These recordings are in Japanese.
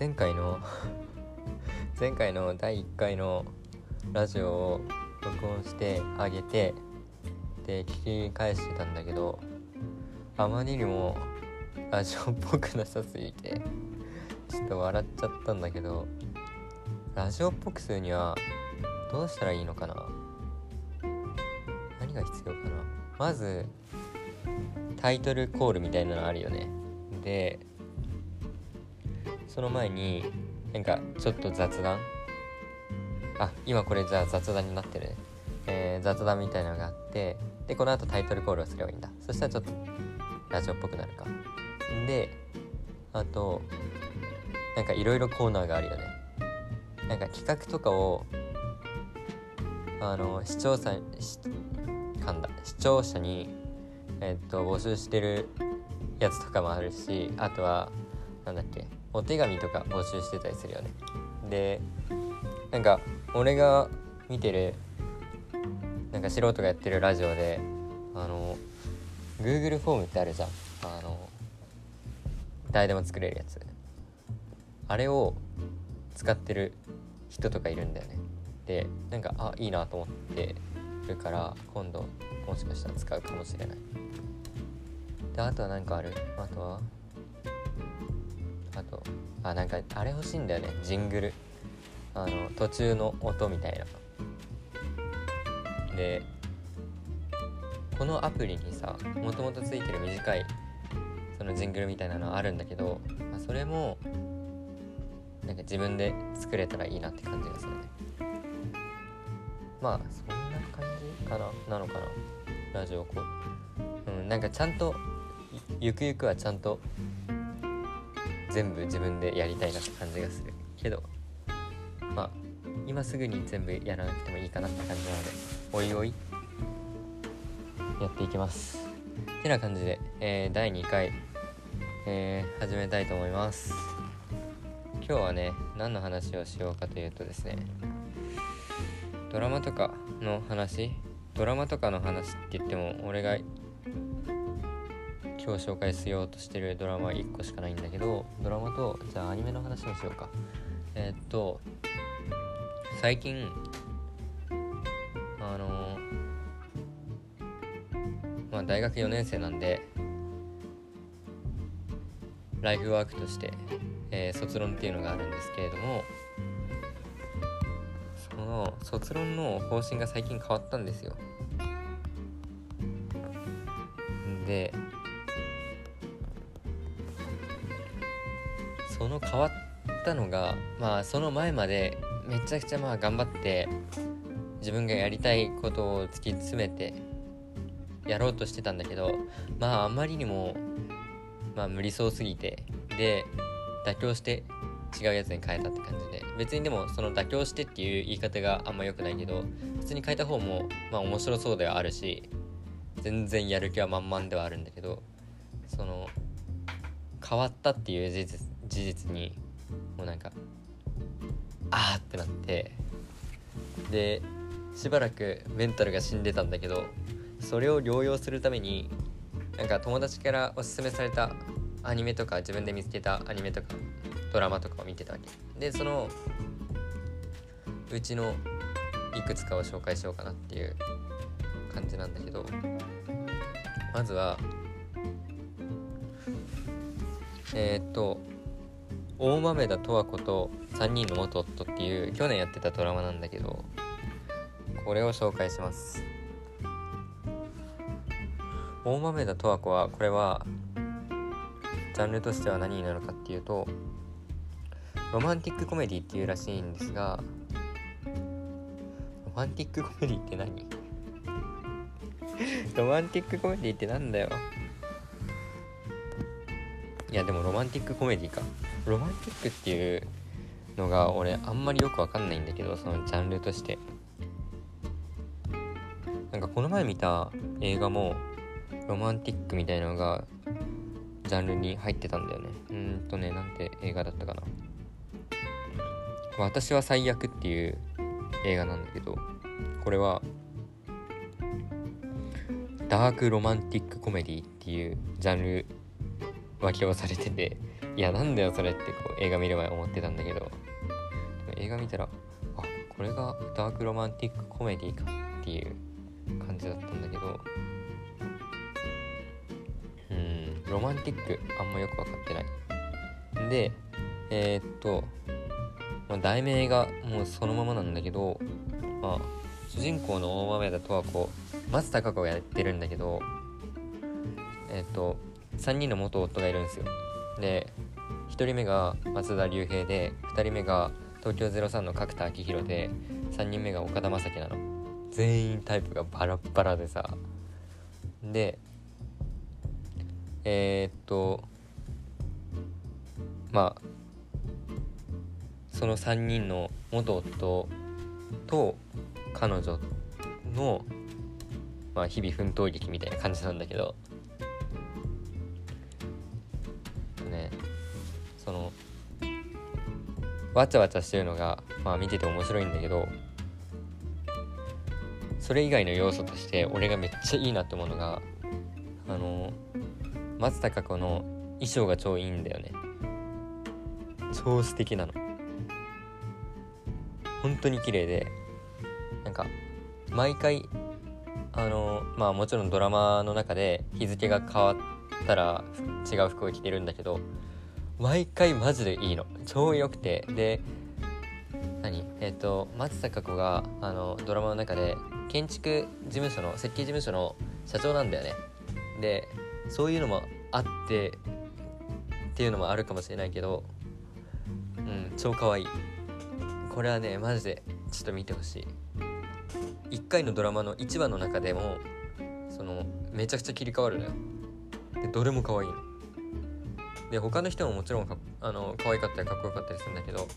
前回の 前回の第1回のラジオを録音してあげてで聞き返してたんだけどあまりにもラジオっぽくなさすぎてちょっと笑っちゃったんだけどラジオっぽくするにはどうしたらいいのかな？何が必要かな？まずタイトルコールみたいなのあるよね。でその前になんかちょっと雑談？あ今これじゃあ雑談になってる、えー、雑談みたいなのがあってでこの後タイトルコールをすればいいんだ。そしたらちょっとラジオっぽくなるか。であとなんかいろいろコーナーがあるよね。なんか企画とかをあの視聴者噛んだ。視聴者にえっと募集してるやつとかもあるしあとはなんだっけ。お手紙とか募集してたりするよね。でなんか俺が見てるなんか素人がやってるラジオであの Google フォームってあるじゃん。あの誰でも作れるやつ。あれを使ってる人とかいるんだよね。でなんかあいいなと思ってるから今度もしかしたら使うかもしれない。であとは何かある？あとは？あとあなんかあれ欲しいんだよね。ジングル。あの途中の音みたいな。でこのアプリにさもともとついてる短いそのジングルみたいなのあるんだけど、まあ、それもなんか自分で作れたらいいなって感じがするね。まあそんな感じかな。なのかな。ラジオこううんなんかちゃんとゆくゆくはちゃんと全部自分でやりたいなって感じがするけどまあ今すぐに全部やらなくてもいいかなって感じなのでおいおいやっていきます。てな感じで、えー、第2回、えー、始めたいと思います。今日はね何の話をしようかというとですねドラマとかの話？ドラマとかの話って言っても俺が今日紹介しようとしてるドラマは1個しかないんだけどドラマとじゃあアニメの話をしようか。えー、っと最近あのまあ大学4年生なんでライフワークとして、えー、卒論っていうのがあるんですけれどもその卒論の方針が最近変わったんですよ。で変わったのがまあその前までめちゃくちゃまあ頑張って自分がやりたいことを突き詰めてやろうとしてたんだけどまああまりにもまあ無理そうすぎてで妥協して違うやつに変えたって感じで別にでもその妥協してっていう言い方があんま良くないけど普通に変えた方もまあ面白そうではあるし全然やる気は満々ではあるんだけどその変わったっていう事実事実にもうなんかあーってなってでしばらくメンタルが死んでたんだけどそれを療養するためになんか友達からおすすめされたアニメとか自分で見つけたアニメとかドラマとかを見てたわけ。でそのうちのいくつかを紹介しようかなっていう感じなんだけどまずはえー、っと大豆田十和子と3人の元夫っていう去年やってたドラマなんだけどこれを紹介します。大豆田十和子はこれはジャンルとしては何になるかっていうとロマンティックコメディっていうらしいんですがロマンティックコメディって何？ロマンティックコメディってなんだよ。いやでもロマンティックコメディか。ロマンティックっていうのが俺あんまりよくわかんないんだけどそのジャンルとして。なんかこの前見た映画もロマンティックみたいなのがジャンルに入ってたんだよね。うんとねなんて映画だったかな。私は最悪っていう映画なんだけどこれはダークロマンティックコメディっていうジャンル分けをされてていやなんだよそれってこう映画見る前思ってたんだけど。映画見たらあこれがダークロマンティックコメディかっていう感じだったんだけど。うんロマンティックあんまよく分かってない。でえー、っと、まあ、題名がもうそのままなんだけどまあ主人公の大豆田とはこう松たか子がやってるんだけどえー、っと3人の元夫がいるんですよ。で1人目が松田龍平で2人目が東京03の角田昭弘で3人目が岡田将生なの。全員タイプがバラッバラでさ。でえー、っとまあその3人の元夫と彼女の、まあ、日々奮闘劇みたいな感じなんだけど。わちゃわちゃしてるのが、まあ、見てて面白いんだけどそれ以外の要素として俺がめっちゃいいなって思うのがあの松たか子の衣装が超いいんだよね。超素敵なの。本当に綺麗でなんか毎回あのまあもちろんドラマの中で日付が変わったら違う服を着てるんだけど毎回マジでいいの。超良くて。で何？えっ、ー、と松たか子があのドラマの中で建築事務所の設計事務所の社長なんだよね。でそういうのもあってっていうのもあるかもしれないけどうん超かわい。いこれはねマジでちょっと見てほしい。1回のドラマの1話の中でもそのめちゃくちゃ切り替わるのよ。でどれも可愛いの。で他の人ももちろんかあの可愛かったりかっこよかったりするんだけど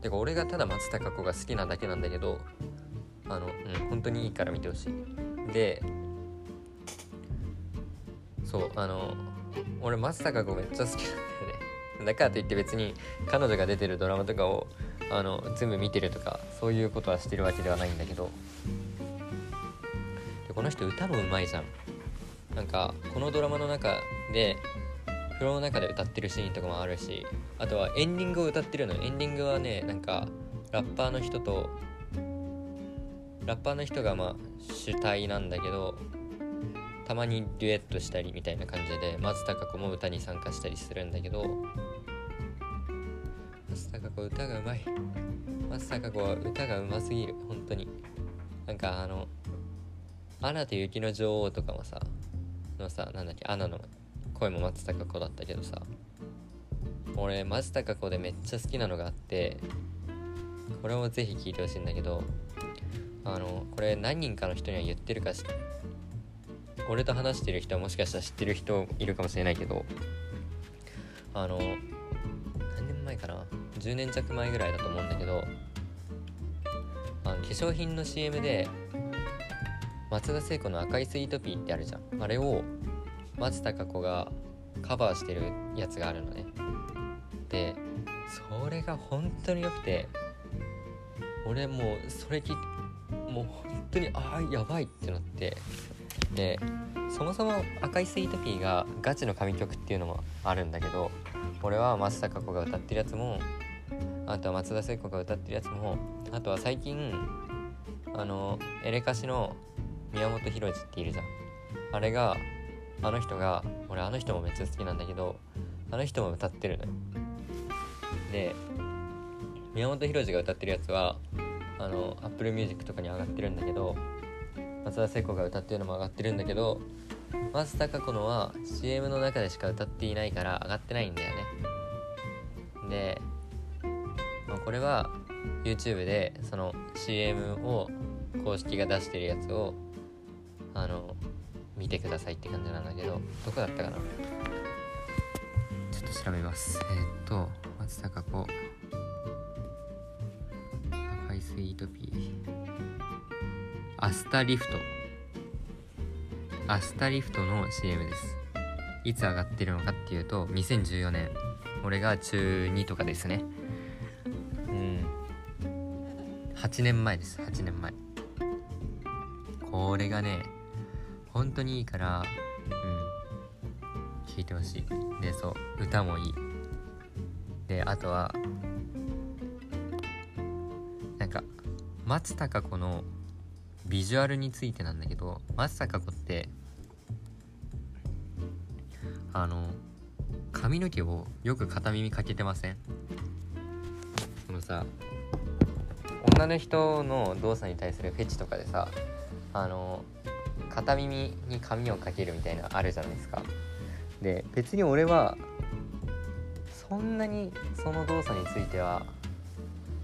てか俺がただ松たか子が好きなだけなんだけどあのうん本当にいいから見てほしい。でそうあの俺松たか子めっちゃ好きなんだよね。だからといって別に彼女が出てるドラマとかをあの全部見てるとかそういうことはしてるわけではないんだけど。でこの人歌もうまいじゃん。なんかこのドラマの中で風呂の中で歌ってるシーンとかもあるしあとはエンディングを歌ってるの。エンディングはねなんかラッパーの人とラッパーの人がまあ主体なんだけどたまにデュエットしたりみたいな感じで松たか子も歌に参加したりするんだけど松たか子歌がうまい。松たか子は歌がうますぎる。本当に。なんかあの「アナと雪の女王」とかもさのさなんだっけアナの声も松たか子だったけどさ。俺松たか子でめっちゃ好きなのがあってこれもぜひ聞いてほしいんだけどあのこれ何人かの人には言ってるかし俺と話してる人はもしかしたら知ってる人いるかもしれないけどあの何年前かな？10年弱前ぐらいだと思うんだけどあの化粧品の CM で松田聖子の「赤いスイートピー」ってあるじゃん。あれを松たか子がカバーしてるやつがあるのね。でそれが本当に良くて俺もうそれ聞いてもう本当にああやばいってなってでそもそも「赤いスイートピー」がガチの神曲っていうのもあるんだけど俺は松たか子が歌ってるやつもあとは松田聖子が歌ってるやつもあとは最近あのエレカシの宮本浩次っているじゃん。あれがあの人が俺あの人もめっちゃ好きなんだけどあの人も歌ってるのよ。で宮本浩次が歌ってるやつはあの Apple Music とかに上がってるんだけど松田聖子が歌ってるのも上がってるんだけど松たか子のは CM の中でしか歌っていないから上がってないんだよね。でまあ、これは YouTube でその CM を公式が出してるやつをあの見てくださいって感じなんだけどどこだったかな？ちょっと調べます。えー、っと松たか子。赤いスイートピー。アスタリフト。アスタリフトの CM です。いつ上がってるのかっていうと2014年。俺が中2とかですね。うん。8年前です。8年前。これがね本当にいいからうん聴いてほしい。でそう歌もいい。であとはなんか松たか子のビジュアルについてなんだけど松たか子ってあの髪の毛をよく片耳かけてません？そのさ女の人の動作に対するフェチとかでさあの片耳に髪をかけるみたいなあるじゃないですか。で別に俺はそんなにその動作については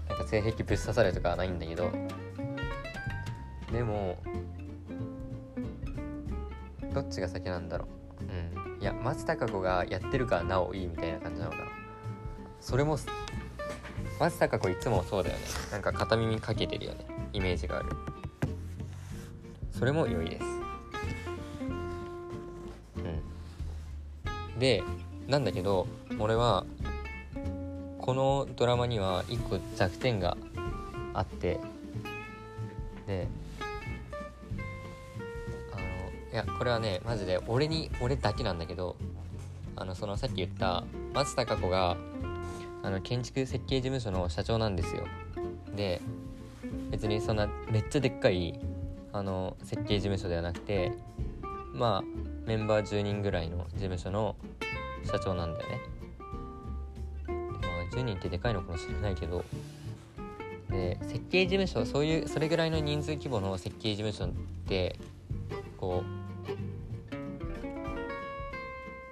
なんか性癖ぶっ刺さるとかはないんだけどでもどっちが先なんだろう。うん。いや松たか子がやってるからなおいいみたいな感じなのかな。それも松たか子いつもそうだよね。なんか片耳かけてるよね。イメージがある。それも良いです。うん。でなんだけど俺はこのドラマには一個弱点があってであのいやこれはねマジで俺に俺だけなんだけどあのそのさっき言った松たか子があの建築設計事務所の社長なんですよ。で別にそんなめっちゃでっかいあの設計事務所ではなくてまあメンバー10人ぐらいの事務所の社長なんだよね。まあ10人ってでかいのかもしれないけど。で設計事務所そういうそれぐらいの人数規模の設計事務所ってこ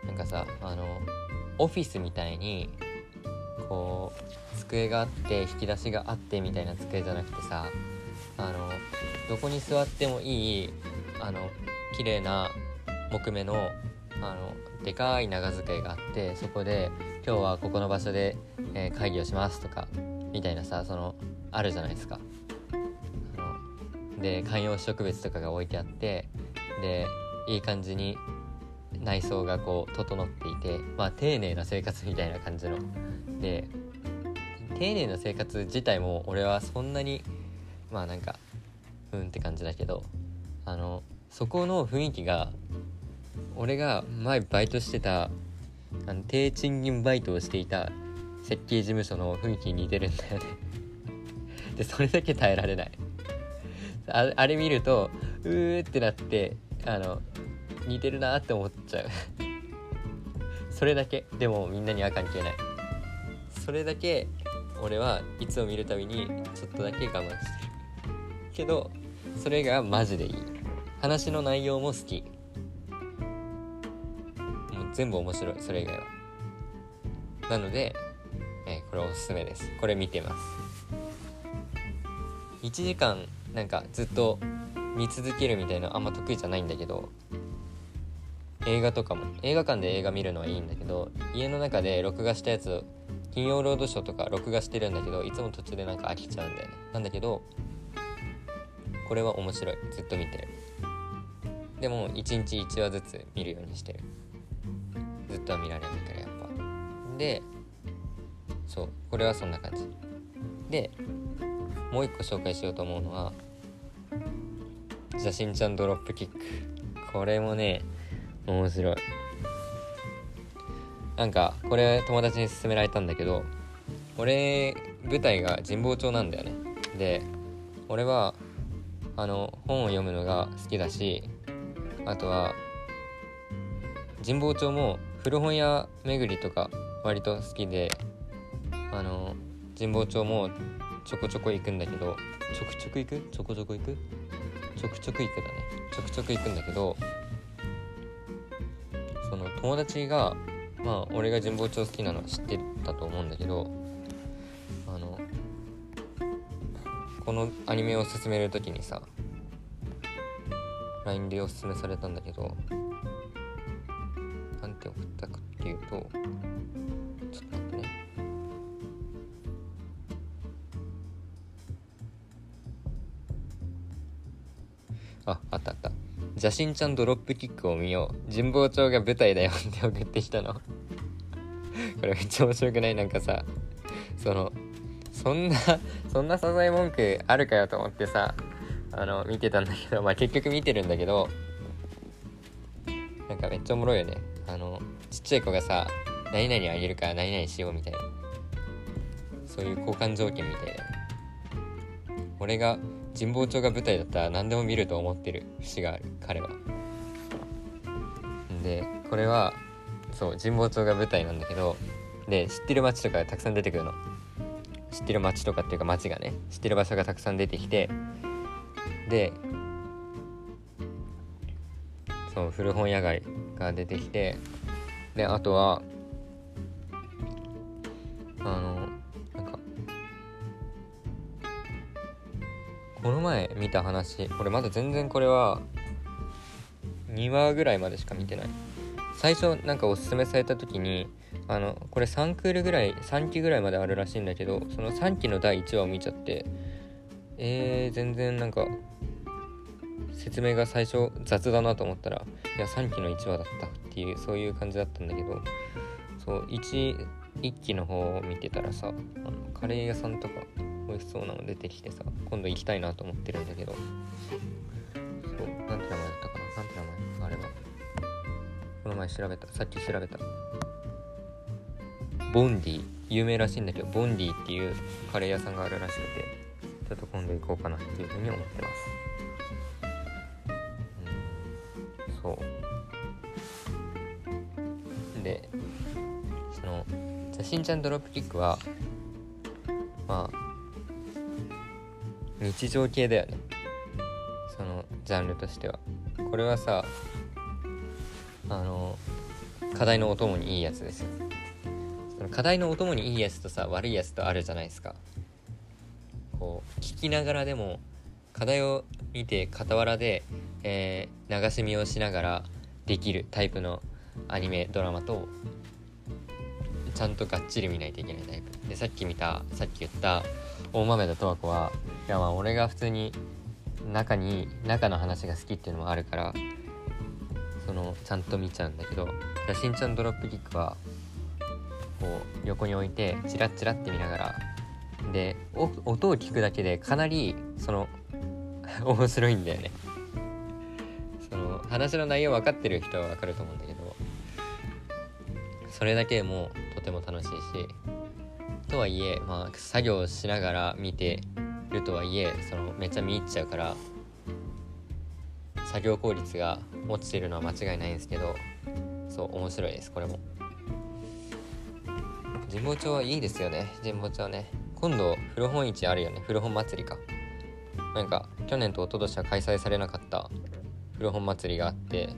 うなんかさあのオフィスみたいにこう机があって引き出しがあってみたいな机じゃなくてさあのどこに座ってもいいあの綺麗な木目のあのでかい長机があってそこで今日はここの場所で、えー会議をしますとかみたいなさそのあるじゃないですか。で観葉植物とかが置いてあってでいい感じに内装がこう整っていてまあ丁寧な生活みたいな感じので丁寧な生活自体も俺はそんなにまあなんかうんって感じだけどあのそこの雰囲気が俺が前バイトしてたあの低賃金バイトをしていた設計事務所の雰囲気に似てるんだよね。でそれだけ耐えられない。ああれ見るとうーってなってあの似てるなって思っちゃう。それだけ。でもみんなには関係ない。それだけ俺はいつも見るたびにちょっとだけ我慢してる。けどそれがマジでいい。話の内容も好き。もう全部面白いそれ以外は。なので、えーこれおすすめです。これ見てます。1時間なんかずっと見続けるみたいなあんま得意じゃないんだけど映画とかも。映画館で映画見るのはいいんだけど家の中で録画したやつ金曜ロードショーとか録画してるんだけどいつも途中でなんか飽きちゃうんだよね。なんだけどこれは面白い。ずっと見てる。でも1日1話ずつ見るようにしてる。ずっとは見られないからやっぱ。でそうこれはそんな感じ。でもう一個紹介しようと思うのは「邪神ちゃんドロップキック」これもね面白い。なんかこれ友達に勧められたんだけど俺舞台が神保町なんだよね。で俺はあの本を読むのが好きだしあとは神保町も古本屋巡りとか割と好きであの神保町もちょこちょこ行くんだけどちょくちょく行く？ちょこちょこ行く？ちょくちょく行くだね。ちょくちょく行くんだけどその友達がまあ俺が神保町好きなの知ってたと思うんだけどこのアニメを進める時にさ LINE でおすすめされたんだけどなんて送ったかっていうとちょっと待ってね。ああったあった「邪神ちゃんドロップキックを見よう。神保町が舞台だよ」って送ってきたの。これめっちゃ面白くない？なんかさそのそんな そんな支え文句あるかよと思ってさあの見てたんだけどまあ結局見てるんだけどなんかめっちゃおもろいよね。あのちっちゃい子がさ何々あげるから何々しようみたいな。そういう交換条件みたいだよね俺が神保町が舞台だったら何でも見ると思ってる節がある。彼は。でこれはそう神保町が舞台なんだけどで知ってる街とかたくさん出てくるの。知ってる街とかっていうか街がね知ってる場所がたくさん出てきてでそう古本屋街が出てきてであとはあのなんかこの前見た話俺まだ全然これは2話ぐらいまでしか見てない。最初なんかおすすめされた時にあのこれ3クールぐらい3期ぐらいまであるらしいんだけどその3期の第1話を見ちゃってえー、全然なんか説明が最初雑だなと思ったらいや3期の1話だったっていうそういう感じだったんだけどそう 1, 1期の方を見てたらさあのカレー屋さんとか美味しそうなの出てきてさ今度行きたいなと思ってるんだけどそうなんて名前だったかななんて名前？あれは。この前調べたさっき調べた。ボンディ有名らしいんだけどボンディっていうカレー屋さんがあるらしくてちょっと今度行こうかなっていうふうに思ってます。うんそう。でそのじゃしんちゃんドロップキックはまあ日常系だよね。そのジャンルとしては。これはさあの課題のお供にいいやつですよ。課題のお供にいいやつとさ悪いやつとあるじゃないですか。こう聞きながらでも課題を見て傍らで、えー、流し見をしながらできるタイプのアニメドラマとちゃんとがっちり見ないといけないタイプ。でさっき見たさっき言った大豆田十和子はいやまあ俺が普通に中に中の話が好きっていうのもあるからそのちゃんと見ちゃうんだけど「しんちゃんドロップキック」はこう横に置いてチラッチラって見ながらで音を聞くだけでかなりその 面白いんだよね。その話の内容分かってる人は分かると思うんだけどそれだけでもとても楽しいしとはいえまあ作業しながら見てるとはいえそのめっちゃ見入っちゃうから作業効率が落ちてるのは間違いないんですけどそう面白いですこれも。神保町はいいですよね。神保町ね。今度古本市あるよね。古本祭りか。なんか去年と一昨年は開催されなかった古本祭りがあって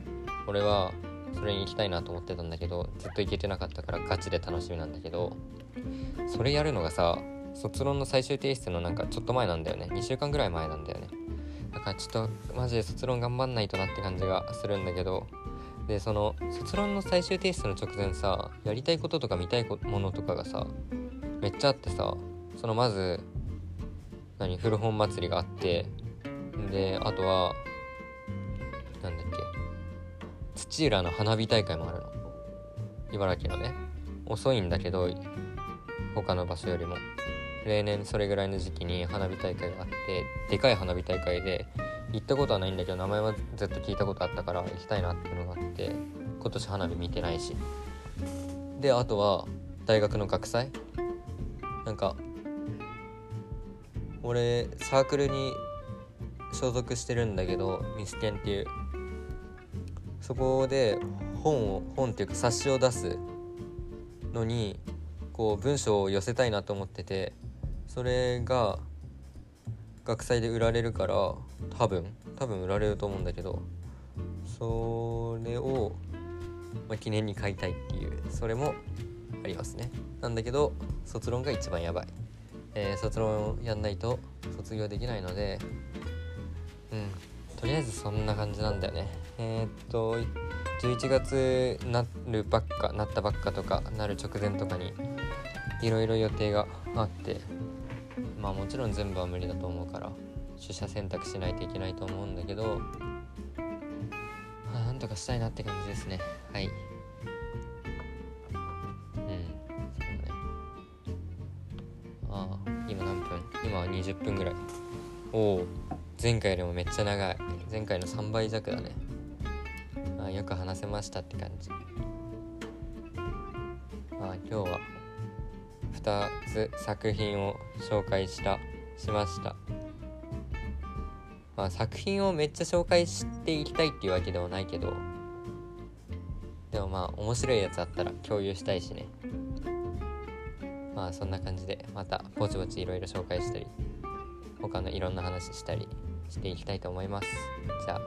俺はそれに行きたいなと思ってたんだけどずっと行けてなかったからガチで楽しみなんだけどそれやるのがさ卒論の最終提出のなんかちょっと前なんだよね。2週間ぐらい前なんだよね。だからちょっとマジで卒論頑張んないとなって感じがするんだけどでその卒論の最終提出の直前さやりたいこととか見たいものとかがさめっちゃあってさそのまず何古本祭りがあってであとはなんだっけ土浦の花火大会もあるの。茨城のね。遅いんだけど他の場所よりも。例年それぐらいの時期に花火大会があってでかい花火大会で行ったことはないんだけど名前はずっと聞いたことあったから行きたいなっていうのがあって今年花火見てないし。であとは大学の学祭？なんか俺サークルに所属してるんだけどミスケンっていう。そこで本を本っていうか冊子を出すのにこう文章を寄せたいなと思っててそれが学祭で売られるから多分多分売られると思うんだけどそれを、まあ、記念に買いたいっていうそれもありますね。なんだけど卒論が一番やばい、えー、卒論やんないと卒業できないのでうんとりあえずそんな感じなんだよね。えー、っと11月なるばっかなったばっかとかなる直前とかにいろいろ予定があってまあもちろん全部は無理だと思うから取捨選択しないといけないと思うんだけどまあなんとかしたいなって感じですね。はい。うん。そうね。ああ今何分？今は20分ぐらい。おお前回よりもめっちゃ長い。前回の3倍弱だね。あよく話せましたって感じ。まあ今日は2つ作品を紹介したしました。まあ作品をめっちゃ紹介していきたいっていうわけではないけどでもまあ面白いやつあったら共有したいしね。まあそんな感じでまたぼちぼちいろいろ紹介したり他のいろんな話したりしていきたいと思います。じゃあ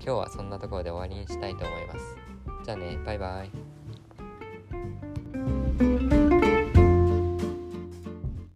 今日はそんなところで終わりにしたいと思います。じゃあねバイバイ。